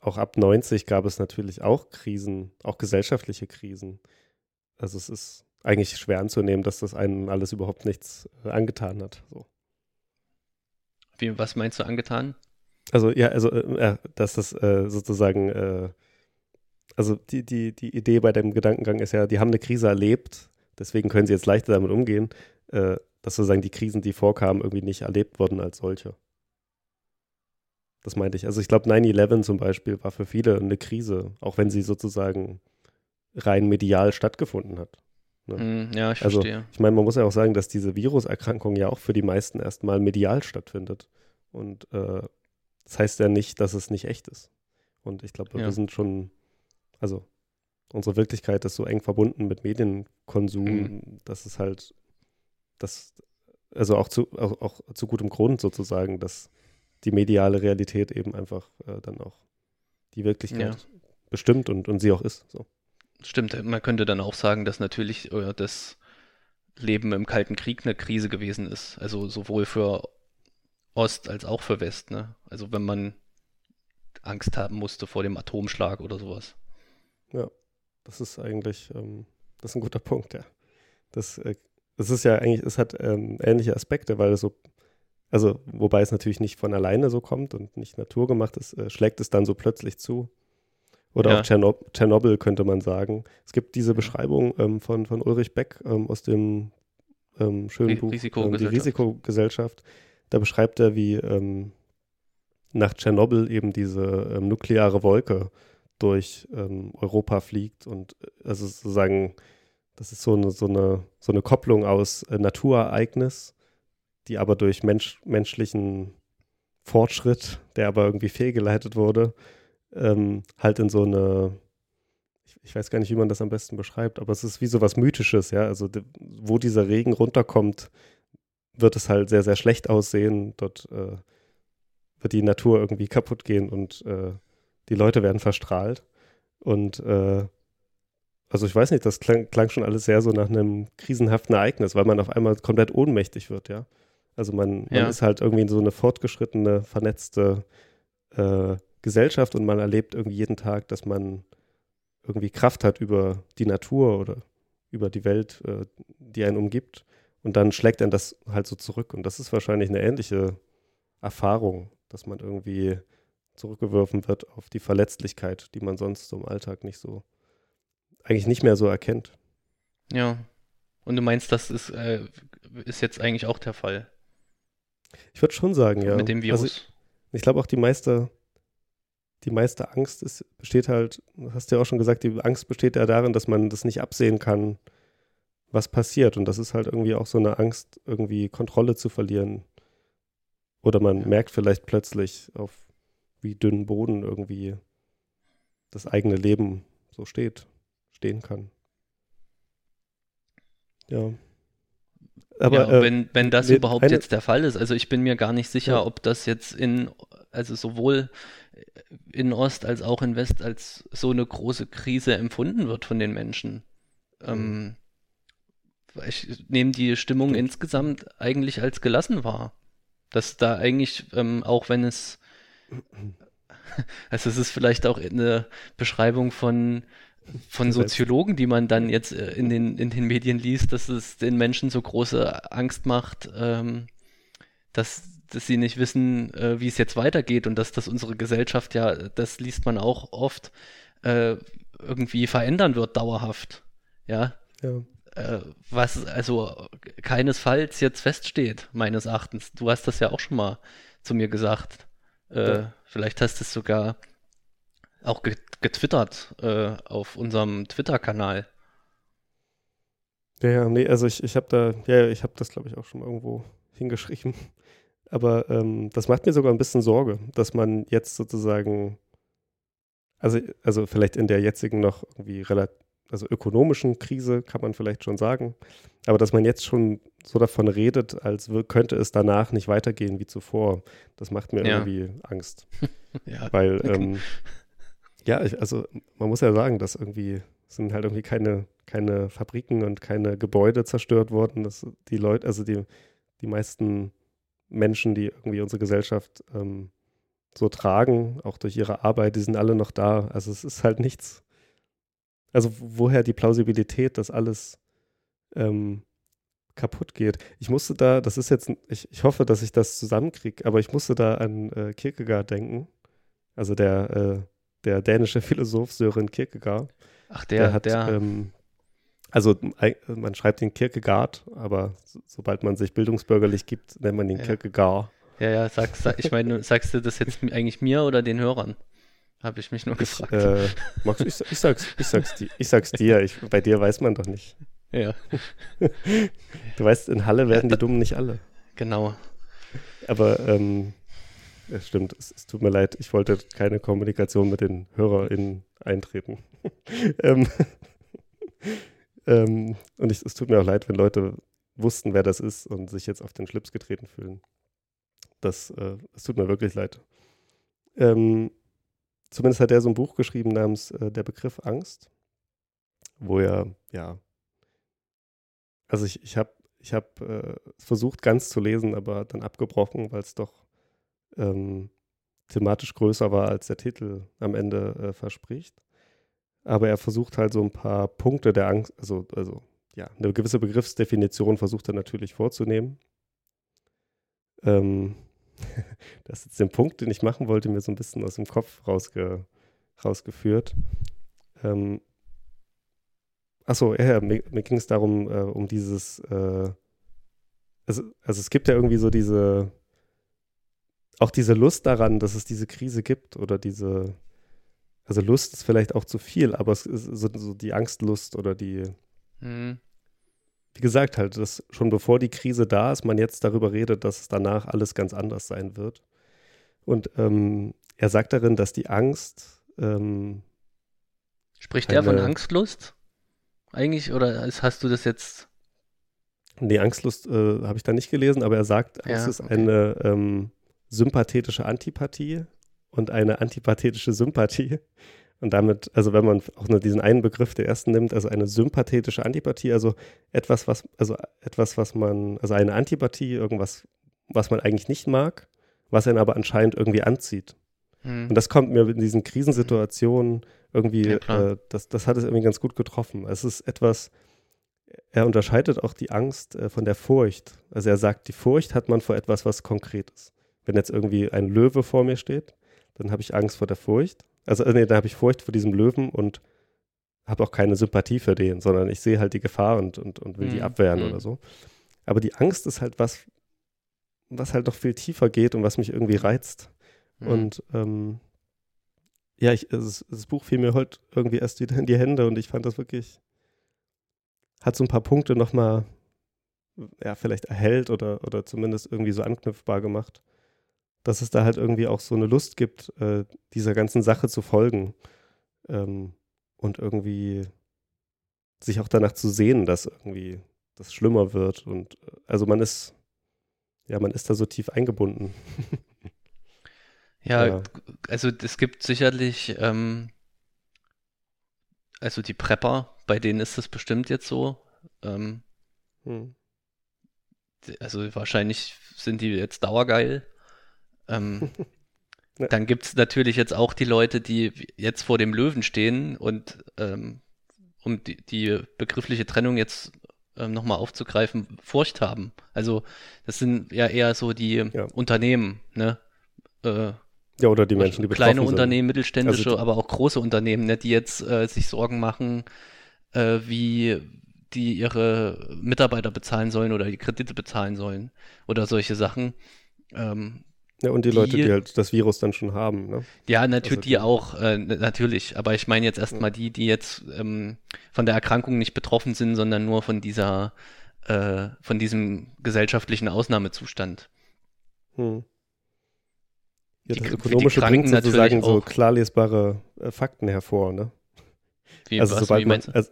auch ab 90 gab es natürlich auch Krisen, auch gesellschaftliche Krisen. Also es ist eigentlich schwer anzunehmen, dass das einen alles überhaupt nichts äh, angetan hat. So. Wie, was meinst du angetan? Also ja, also äh, dass das äh, sozusagen, äh, also die, die, die Idee bei dem Gedankengang ist ja, die haben eine Krise erlebt, deswegen können sie jetzt leichter damit umgehen, äh, dass sozusagen die Krisen, die vorkamen, irgendwie nicht erlebt wurden als solche. Das meinte ich. Also ich glaube, 9-11 zum Beispiel war für viele eine Krise, auch wenn sie sozusagen rein medial stattgefunden hat. Ne? Mm, ja, ich also, verstehe. Ich meine, man muss ja auch sagen, dass diese Viruserkrankung ja auch für die meisten erstmal medial stattfindet. Und äh, das heißt ja nicht, dass es nicht echt ist. Und ich glaube, ja. wir sind schon, also unsere Wirklichkeit ist so eng verbunden mit Medienkonsum, mhm. dass es halt, das, also auch zu, auch, auch zu gutem Grund sozusagen, dass die mediale Realität eben einfach äh, dann auch die Wirklichkeit ja. bestimmt und, und sie auch ist. So. Stimmt, man könnte dann auch sagen, dass natürlich äh, das Leben im Kalten Krieg eine Krise gewesen ist. Also sowohl für Ost als auch für West. Ne? Also wenn man Angst haben musste vor dem Atomschlag oder sowas. Ja, das ist eigentlich, ähm, das ist ein guter Punkt, ja. Das, äh, das ist ja eigentlich, es hat ähm, ähnliche Aspekte, weil es so also, wobei es natürlich nicht von alleine so kommt und nicht naturgemacht ist, äh, schlägt es dann so plötzlich zu. Oder ja. auch Tschernob Tschernobyl könnte man sagen. Es gibt diese Beschreibung ähm, von, von Ulrich Beck ähm, aus dem ähm, schönen Buch Risikogesellschaft. Die Risikogesellschaft. Da beschreibt er, wie ähm, nach Tschernobyl eben diese ähm, nukleare Wolke durch ähm, Europa fliegt und äh, also sozusagen, das ist so eine, so eine, so eine Kopplung aus äh, Naturereignis die aber durch Mensch, menschlichen Fortschritt, der aber irgendwie fehlgeleitet wurde, ähm, halt in so eine, ich, ich, weiß gar nicht, wie man das am besten beschreibt, aber es ist wie so was Mythisches, ja. Also de, wo dieser Regen runterkommt, wird es halt sehr, sehr schlecht aussehen. Dort äh, wird die Natur irgendwie kaputt gehen und äh, die Leute werden verstrahlt. Und äh, also ich weiß nicht, das klang, klang, schon alles sehr so nach einem krisenhaften Ereignis, weil man auf einmal komplett ohnmächtig wird, ja. Also man, ja. man ist halt irgendwie so eine fortgeschrittene, vernetzte äh, Gesellschaft und man erlebt irgendwie jeden Tag, dass man irgendwie Kraft hat über die Natur oder über die Welt, äh, die einen umgibt. Und dann schlägt einen das halt so zurück. Und das ist wahrscheinlich eine ähnliche Erfahrung, dass man irgendwie zurückgeworfen wird auf die Verletzlichkeit, die man sonst so im Alltag nicht so, eigentlich nicht mehr so erkennt. Ja. Und du meinst, das ist, äh, ist jetzt eigentlich auch der Fall Ich würde schon sagen, ja. mit dem Virus? Also ich ich glaube auch die meiste, die meiste Angst ist, besteht halt, hast du ja auch schon gesagt, die Angst besteht ja darin, dass man das nicht absehen kann, was passiert. Und das ist halt irgendwie auch so eine Angst, irgendwie Kontrolle zu verlieren. Oder man merkt vielleicht plötzlich, auf wie dünnen Boden irgendwie das eigene Leben so steht, stehen kann. Ja. Aber ja, äh, wenn, wenn das ne- überhaupt jetzt der Fall ist, also ich bin mir gar nicht sicher, Ja. ob das jetzt in, also sowohl in Ost als auch in West als so eine große Krise empfunden wird von den Menschen. Ähm, ich nehme die Stimmung Stimmt. insgesamt eigentlich als gelassen wahr. Dass da eigentlich, ähm, auch wenn es, also es ist vielleicht auch eine Beschreibung von, von. Soziologen, die man dann jetzt äh, in den, in den Medien liest, dass es den Menschen so große Angst macht, ähm, dass, dass sie nicht wissen, äh, wie es jetzt weitergeht und dass das unsere Gesellschaft ja, das liest man auch oft, äh, irgendwie verändern wird dauerhaft. Ja, ja. äh, was also keinesfalls jetzt feststeht, meines Erachtens. Du hast das ja auch schon mal zu mir gesagt. Äh, Ja. Vielleicht hast du es sogar auch ge getwittert äh, auf unserem Twitter-Kanal. Ja, ja, nee, also ich, ich habe da, ja, ich habe das, glaube ich, auch schon mal irgendwo hingeschrieben. Aber ähm, das macht mir sogar ein bisschen Sorge, dass man jetzt sozusagen, also, also vielleicht in der jetzigen noch irgendwie relativ, also ökonomischen Krise kann man vielleicht schon sagen, aber dass man jetzt schon so davon redet, als könnte es danach nicht weitergehen wie zuvor, das macht mir Ja. irgendwie Angst. Ja, Weil, ähm, ja, ich, also man muss ja sagen, dass irgendwie sind halt irgendwie keine, keine Fabriken und keine Gebäude zerstört worden. Dass die Leute, also die, die meisten Menschen, die irgendwie unsere Gesellschaft ähm, so tragen, auch durch ihre Arbeit, die sind alle noch da. Also es ist halt nichts. Also woher die Plausibilität, dass alles ähm, kaputt geht. Ich musste da, das ist jetzt, ich, ich hoffe, dass ich das zusammenkriege, aber ich musste da an äh, Kierkegaard denken. Also der, äh, der dänische Philosoph Søren Kierkegaard. ach, Der, der, hat, der, ähm, also man schreibt ihn Kierkegaard, aber so, sobald man sich bildungsbürgerlich gibt, nennt man ihn Ja. Kierkegaard. ja, ja, sag, sag, ich meine, sagst du das jetzt eigentlich mir oder den Hörern? Habe ich mich nur gefragt. äh, Max, ich, ich, sag's, ich, sag's, di- ich sag's dir, ich, bei dir weiß man doch nicht. ja, Du weißt, in Halle werden die Dummen nicht alle. genau. Aber ähm, es stimmt, es, es tut mir leid, ich wollte keine Kommunikation mit den HörerInnen eintreten. ähm, ähm, und ich, es tut mir auch leid, wenn Leute wussten, wer das ist und sich jetzt auf den Schlips getreten fühlen. Das, äh, es tut mir wirklich leid. Ähm, zumindest hat er so ein Buch geschrieben namens äh, Der Begriff Angst, wo er, ja, also ich, ich habe ich hab, äh, versucht ganz zu lesen, aber dann abgebrochen, weil es doch ähm, thematisch größer war, als der Titel am Ende äh, verspricht. Aber er versucht halt so ein paar Punkte der Angst, also, also ja, eine gewisse Begriffsdefinition versucht er natürlich vorzunehmen. Ähm, das ist jetzt den Punkt, den ich machen wollte, mir so ein bisschen aus dem Kopf rausge, rausgeführt. Ähm, achso, ja, mir, mir ging es darum, äh, um dieses, äh, also, also es gibt ja irgendwie so diese, auch diese Lust daran, dass es diese Krise gibt oder diese, also Lust ist vielleicht auch zu viel, aber es ist so, so die Angstlust oder die, Hm. wie gesagt, halt, dass schon bevor die Krise da ist, man jetzt darüber redet, dass es danach alles ganz anders sein wird. Und ähm, er sagt darin, dass die Angst, ähm, Spricht er von Angstlust? Eigentlich, oder ist- hast du das jetzt? nee, Angstlust äh, habe ich da nicht gelesen, aber er sagt, Angst Ja, ist okay. eine ähm, sympathetische Antipathie und eine antipathetische Sympathie. Und damit, also wenn man auch nur diesen einen Begriff der ersten nimmt, also eine sympathetische Antipathie, also etwas, was, also etwas, was man, also eine Antipathie, irgendwas, was man eigentlich nicht mag, was einen aber anscheinend irgendwie anzieht. Hm. Und das kommt mir in diesen Krisensituationen irgendwie, Ja, äh, das, das hat es irgendwie ganz gut getroffen. Es ist etwas, er unterscheidet auch die Angst äh, von der Furcht. Also er sagt, die Furcht hat man vor etwas, was konkret ist. Wenn jetzt irgendwie ein Löwe vor mir steht, dann habe ich Angst vor der Furcht. Also, äh, nee, dann habe ich Furcht vor diesem Löwen und habe auch keine Sympathie für den, sondern ich sehe halt die Gefahr und, und, und will die Mhm. abwehren Mhm. oder so. Aber die Angst ist halt was, was halt noch viel tiefer geht und was mich irgendwie reizt. Mhm. Und ähm, ja, ich, es, das Buch fiel mir heute irgendwie erst wieder in die Hände und ich fand das wirklich, hat so ein paar Punkte nochmal, ja, vielleicht erhellt oder, oder zumindest irgendwie so anknüpfbar gemacht, dass es da halt irgendwie auch so eine Lust gibt, äh, dieser ganzen Sache zu folgen ähm, und irgendwie sich auch danach zu sehen, dass irgendwie das schlimmer wird und äh, also man ist, ja, man ist da so tief eingebunden. Ja, Ja. also es gibt sicherlich, ähm, also die Prepper, bei denen ist das bestimmt jetzt so. Ähm, Hm. also wahrscheinlich sind die jetzt dauergeil. Ähm, Ja. dann gibt es natürlich jetzt auch die Leute, die jetzt vor dem Löwen stehen und ähm, um die, die begriffliche Trennung jetzt ähm, nochmal aufzugreifen, Furcht haben. Also das sind ja eher so die Ja. Unternehmen, ne? Äh, Ja, oder die Menschen, die betroffen kleine sind. Unternehmen, mittelständische, Also- aber auch große Unternehmen, ne, die jetzt äh, sich Sorgen machen, äh, wie die ihre Mitarbeiter bezahlen sollen oder die Kredite bezahlen sollen oder solche Sachen. Ähm, Ja, und die, die- Leute, die halt das Virus dann schon haben. Ne? ja, natürlich Also die auch, äh, natürlich. Aber ich meine jetzt erstmal die, die jetzt ähm, von der Erkrankung nicht betroffen sind, sondern nur von dieser, äh, von diesem gesellschaftlichen Ausnahmezustand. Hm. Ja, Die- das die Ökonomische Kranken bringt sozusagen so klar lesbare äh, Fakten hervor. Ne? Wie, also was, sobald man, also,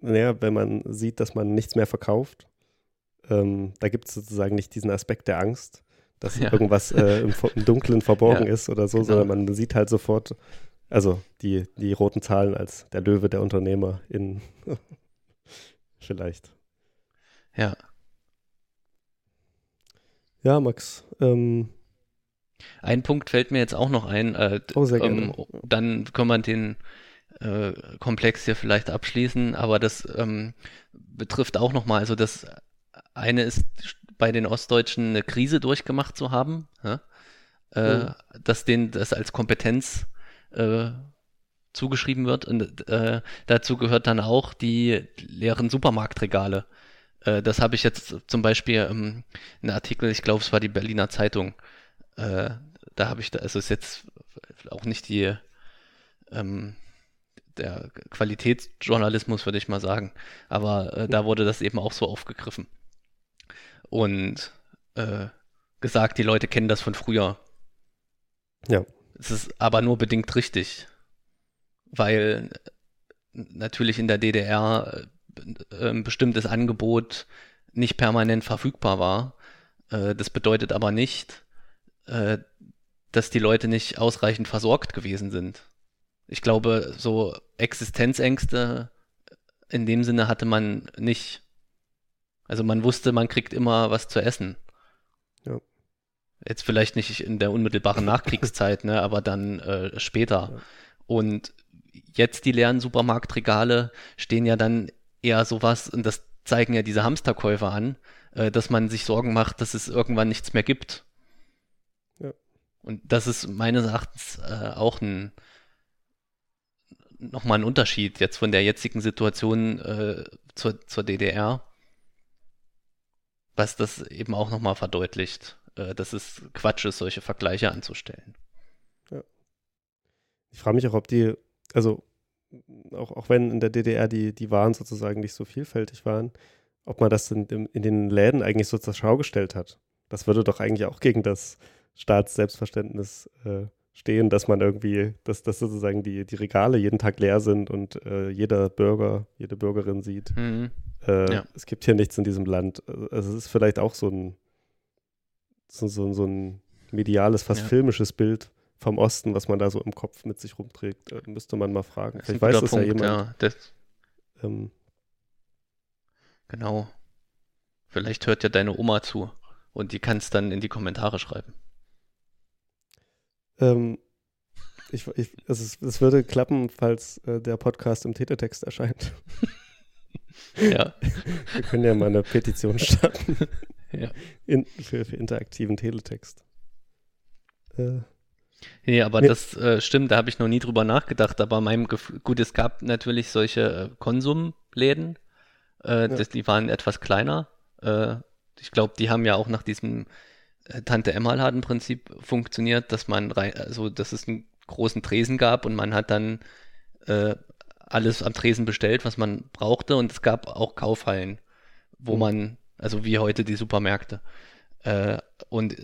naja, wenn man sieht, dass man nichts mehr verkauft, ähm, da gibt es sozusagen nicht diesen Aspekt der Angst, dass Ja. irgendwas äh, im, im Dunkeln verborgen Ja, ist oder so, genau. sondern man sieht halt sofort, also die, die roten Zahlen als der Löwe der Unternehmer in vielleicht. Ja. Ja, Max. Ähm, Ein Punkt fällt mir jetzt auch noch ein. Äh, Oh, sehr gerne. ähm, dann können wir den äh, Komplex hier vielleicht abschließen, aber das ähm, betrifft auch nochmal, also das eine ist bei den Ostdeutschen eine Krise durchgemacht zu haben, ja? äh, Mhm. dass denen das als Kompetenz äh, zugeschrieben wird und äh, dazu gehört dann auch die leeren Supermarktregale. Äh, das habe ich jetzt zum Beispiel ähm, einen Artikel, ich glaube, es war die Berliner Zeitung, äh, da habe ich da, also ist jetzt auch nicht die ähm, der Qualitätsjournalismus, würde ich mal sagen. Aber äh, da wurde das eben auch so aufgegriffen. Und äh, gesagt, die Leute kennen das von früher. Ja. Es ist aber nur bedingt richtig. Weil äh, natürlich in der DDR äh, ein bestimmtes Angebot nicht permanent verfügbar war. Äh, das bedeutet aber nicht, dass die Leute nicht ausreichend versorgt gewesen sind. Ich glaube, so Existenzängste in dem Sinne hatte man nicht. Also man wusste, man kriegt immer was zu essen. Ja. Jetzt vielleicht nicht in der unmittelbaren Nachkriegszeit, ne, aber dann äh, später. Ja. Und jetzt die leeren Supermarktregale stehen ja dann eher sowas, und das zeigen ja diese Hamsterkäufer an, äh, dass man sich Sorgen macht, dass es irgendwann nichts mehr gibt. Ja. Und das ist meines Erachtens äh, auch ein nochmal ein Unterschied jetzt von der jetzigen Situation äh, zur, zur DDR, was das eben auch nochmal verdeutlicht, äh, dass es Quatsch ist, solche Vergleiche anzustellen. Ich frage mich auch, ob die, also auch, auch wenn in der DDR die, die Waren sozusagen nicht so vielfältig waren, ob man das in, in, in den Läden eigentlich so zur Schau gestellt hat. Das würde doch eigentlich auch gegen das Staatsselbstverständnis äh, stehen, dass man irgendwie, dass, dass sozusagen die, die Regale jeden Tag leer sind und äh, jeder Bürger, jede Bürgerin sieht, Mhm. äh, Ja. es gibt hier nichts in diesem Land. Also es ist vielleicht auch so ein, so, so, so ein mediales, fast Ja. filmisches Bild vom Osten, was man da so im Kopf mit sich rumträgt. Äh, müsste man mal fragen. Vielleicht weiß das Punkt, ja jemand. ja. Das, Ähm, genau. Vielleicht hört ja deine Oma zu und die kann es dann in die Kommentare schreiben. Ähm, ich, ich, es, es würde klappen, falls äh, der Podcast im Teletext erscheint. Ja. Wir können ja mal eine Petition starten Ja. in, für, für interaktiven Teletext. Äh, Nee, aber Ja. das äh, stimmt, da habe ich noch nie drüber nachgedacht. Aber meinem Gefühl, gut, es gab natürlich solche äh, Konsumläden, äh, das, die waren etwas kleiner. Äh, ich glaube, die haben ja auch nach diesem äh, Tante-Emma-Laden-Prinzip funktioniert, dass man rein, also dass es einen großen Tresen gab und man hat dann äh, alles am Tresen bestellt, was man brauchte. Und es gab auch Kaufhallen, wo Mhm. man, also wie heute die Supermärkte. Äh, und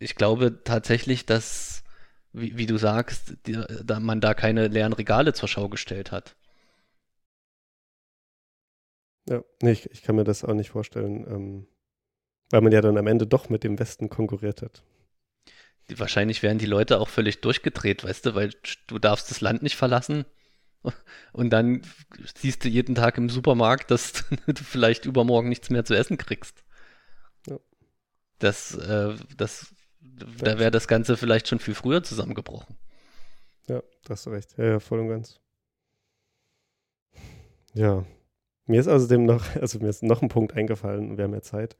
ich glaube tatsächlich, dass, wie, wie du sagst, die, da man da keine leeren Regale zur Schau gestellt hat. ja, nee, ich, ich kann mir das auch nicht vorstellen, ähm, weil man ja dann am Ende doch mit dem Westen konkurriert hat. Wahrscheinlich wären die Leute auch völlig durchgedreht, weißt du, weil du darfst das Land nicht verlassen. Und dann siehst du jeden Tag im Supermarkt, dass du vielleicht übermorgen nichts mehr zu essen kriegst. Ja. Das, äh, das, da wäre das Ganze vielleicht schon viel früher zusammengebrochen. Ja, da hast du recht. Ja, ja, voll und ganz. Ja. Mir ist außerdem noch, also mir ist noch ein Punkt eingefallen, wir haben ja Zeit.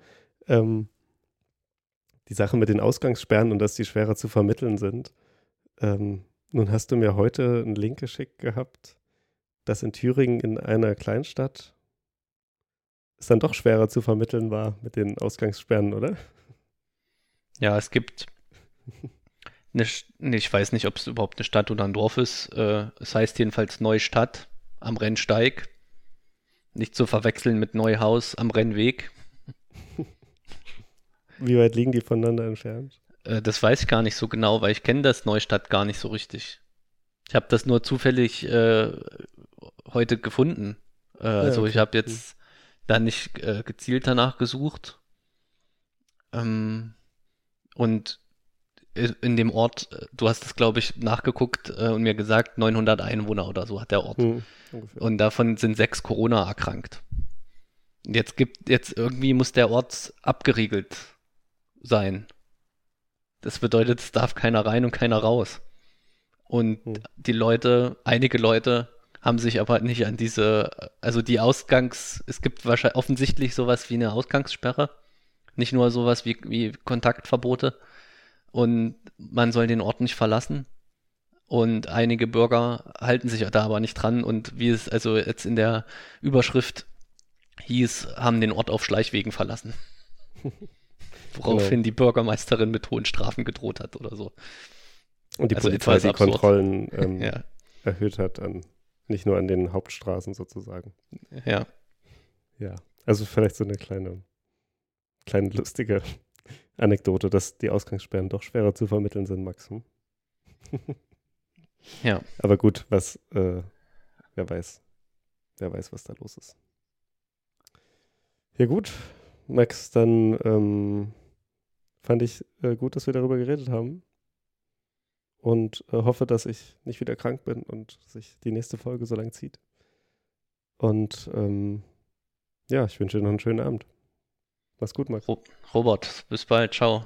Ähm, die Sache mit den Ausgangssperren und dass die schwerer zu vermitteln sind. Ähm, nun hast du mir heute einen Link geschickt gehabt, dass in Thüringen in einer Kleinstadt es dann doch schwerer zu vermitteln war mit den Ausgangssperren, oder? Ja, es gibt eine, nee, ich weiß nicht, ob es überhaupt eine Stadt oder ein Dorf ist. Äh, es heißt jedenfalls Neustadt am Rennsteig. Nicht zu verwechseln mit Neuhaus am Rennweg. Wie weit liegen die voneinander entfernt? Äh, das weiß ich gar nicht so genau, weil ich kenne das Neustadt gar nicht so richtig. Ich habe das nur zufällig äh, heute gefunden. Äh, also okay. ich habe jetzt da nicht äh, gezielt danach gesucht. Ähm, und in dem Ort, äh, du hast es, glaube ich, nachgeguckt und mir gesagt, 900 Einwohner oder so hat der Ort. Hm. Und davon sind sechs Corona erkrankt. Jetzt gibt, jetzt irgendwie muss der Ort abgeriegelt sein. Das bedeutet, es darf keiner rein und keiner raus. Und Hm. die Leute, einige Leute haben sich aber nicht an diese, also die Ausgangs, es gibt wahrscheinlich offensichtlich sowas wie eine Ausgangssperre, nicht nur sowas wie, wie Kontaktverbote. Und man soll den Ort nicht verlassen. Und einige Bürger halten sich da aber nicht dran. Und wie es also jetzt in der Überschrift hieß, haben den Ort auf Schleichwegen verlassen. Woraufhin die Bürgermeisterin mit hohen Strafen gedroht hat oder so. Und die also Polizei die absurd. Kontrollen ähm, Ja, erhöht hat, an, nicht nur an den Hauptstraßen sozusagen. ja. Ja, also vielleicht so eine kleine, kleine lustige Anekdote, dass die Ausgangssperren doch schwerer zu vermitteln sind, Max. Hm? Ja. Aber gut, was, äh, wer weiß, wer weiß, was da los ist. Ja gut, Max, dann ähm, fand ich äh, gut, dass wir darüber geredet haben und äh, hoffe, dass ich nicht wieder krank bin und sich die nächste Folge so lang zieht. Und ähm, ja, ich wünsche dir noch einen schönen Abend. Mach's gut, Max. Robert, bis bald. Ciao.